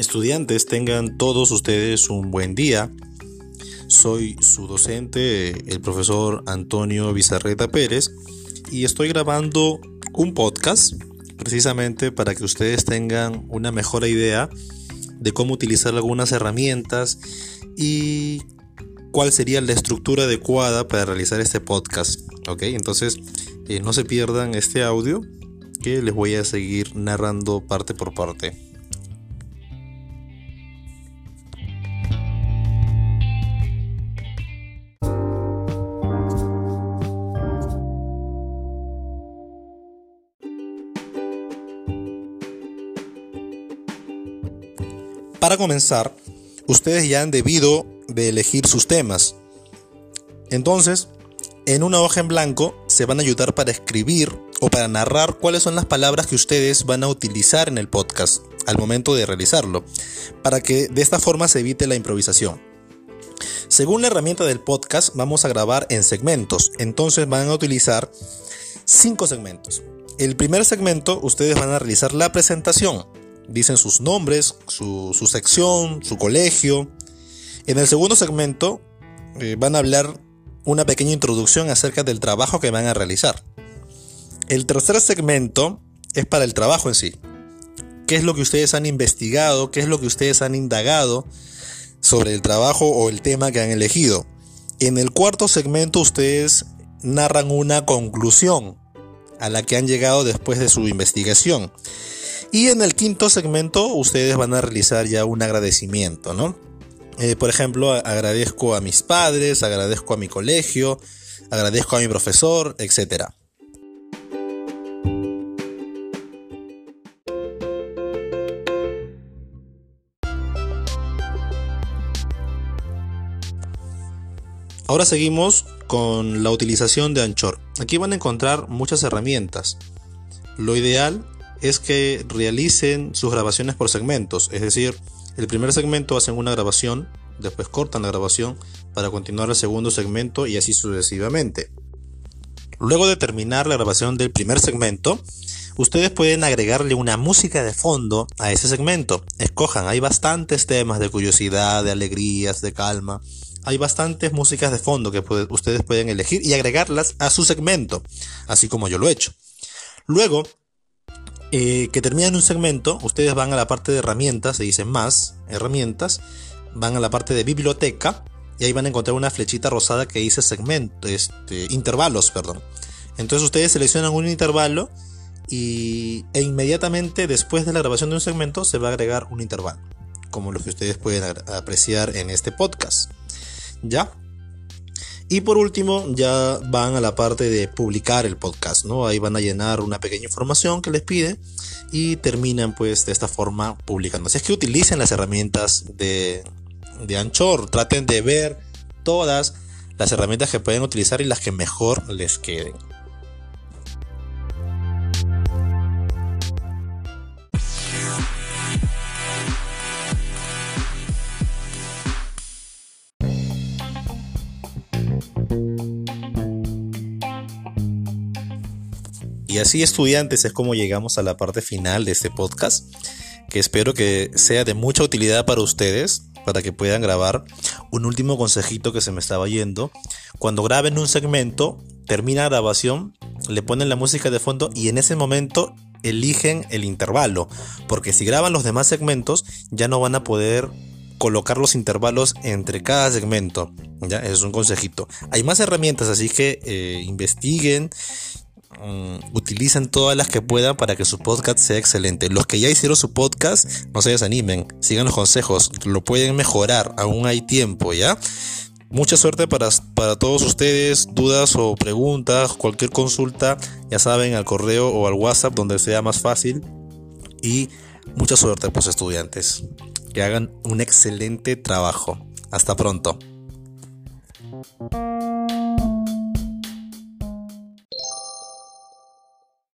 Estudiantes, tengan todos ustedes un buen día. Soy su docente, el profesor Antonio Bizarreta Pérez, y estoy grabando un podcast precisamente para que ustedes tengan una mejor idea de cómo utilizar algunas herramientas y cuál sería la estructura adecuada para realizar este podcast. Ok, entonces eh, no se pierdan este audio que les voy a seguir narrando parte por parte. Para comenzar, ustedes ya han debido de elegir sus temas. Entonces, en una hoja en blanco se van a ayudar para escribir o para narrar cuáles son las palabras que ustedes van a utilizar en el podcast al momento de realizarlo, para que de esta forma se evite la improvisación. Según la herramienta del podcast, vamos a grabar en segmentos, entonces van a utilizar cinco segmentos. El primer segmento, ustedes van a realizar la presentación, dicen sus nombres, su, sección, su colegio. En el segundo segmento eh, van a hablar una pequeña introducción acerca del trabajo que van a realizar. El tercer segmento es para el trabajo en sí. ¿Qué es lo que ustedes han investigado? ¿Qué es lo que ustedes han indagado sobre el trabajo o el tema que han elegido? En el cuarto segmento ustedes narran una conclusión a la que han llegado después de su investigación. Y en el quinto segmento ustedes van a realizar ya un agradecimiento, ¿no? Eh, por ejemplo, agradezco a mis padres, agradezco a mi colegio, agradezco a mi profesor, etc. Ahora seguimos con la utilización de Anchor. Aquí van a encontrar muchas herramientas. Lo ideal es que realicen sus grabaciones por segmentos, es decir, el primer segmento hacen una grabación, después cortan la grabación para continuar el segundo segmento y así sucesivamente. Luego de terminar la grabación del primer segmento, ustedes pueden agregarle una música de fondo a ese segmento. Escojan, hay bastantes temas de curiosidad, de alegrías, de calma. Hay bastantes músicas de fondo que ustedes pueden elegir y agregarlas a su segmento, así como yo lo he hecho. Luego, eh, que terminan un segmento, ustedes van a la parte de herramientas, se dicen más, herramientas, van a la parte de biblioteca y ahí van a encontrar una flechita rosada que dice segmento, este, intervalos, perdón. Entonces ustedes seleccionan un intervalo y, e inmediatamente después de la grabación de un segmento se va a agregar un intervalo, como lo que ustedes pueden apreciar en este podcast. ¿Ya? Y por último, ya van a la parte de publicar el podcast, ¿no? Ahí van a llenar una pequeña información que les pide y terminan pues de esta forma publicando. Así es que utilicen las herramientas de, de Anchor, traten de ver todas las herramientas que pueden utilizar y las que mejor les queden. Y así estudiantes es como llegamos a la parte final de este podcast, que espero que sea de mucha utilidad para ustedes, para que puedan grabar. Un último consejito que se me estaba yendo, cuando graben un segmento, termina la grabación, le ponen la música de fondo y en ese momento eligen el intervalo, porque si graban los demás segmentos ya no van a poder colocar los intervalos entre cada segmento. Ya, es un consejito. Hay más herramientas, así que eh, investiguen Mm, utilicen todas las que puedan para que su podcast sea excelente. Los que ya hicieron su podcast, no se desanimen, sigan los consejos, lo pueden mejorar, aún hay tiempo, ¿ya? Mucha suerte para, para todos ustedes, dudas o preguntas, cualquier consulta, ya saben, al correo o al WhatsApp, donde sea más fácil. Y mucha suerte, pues estudiantes. Que hagan un excelente trabajo. Hasta pronto.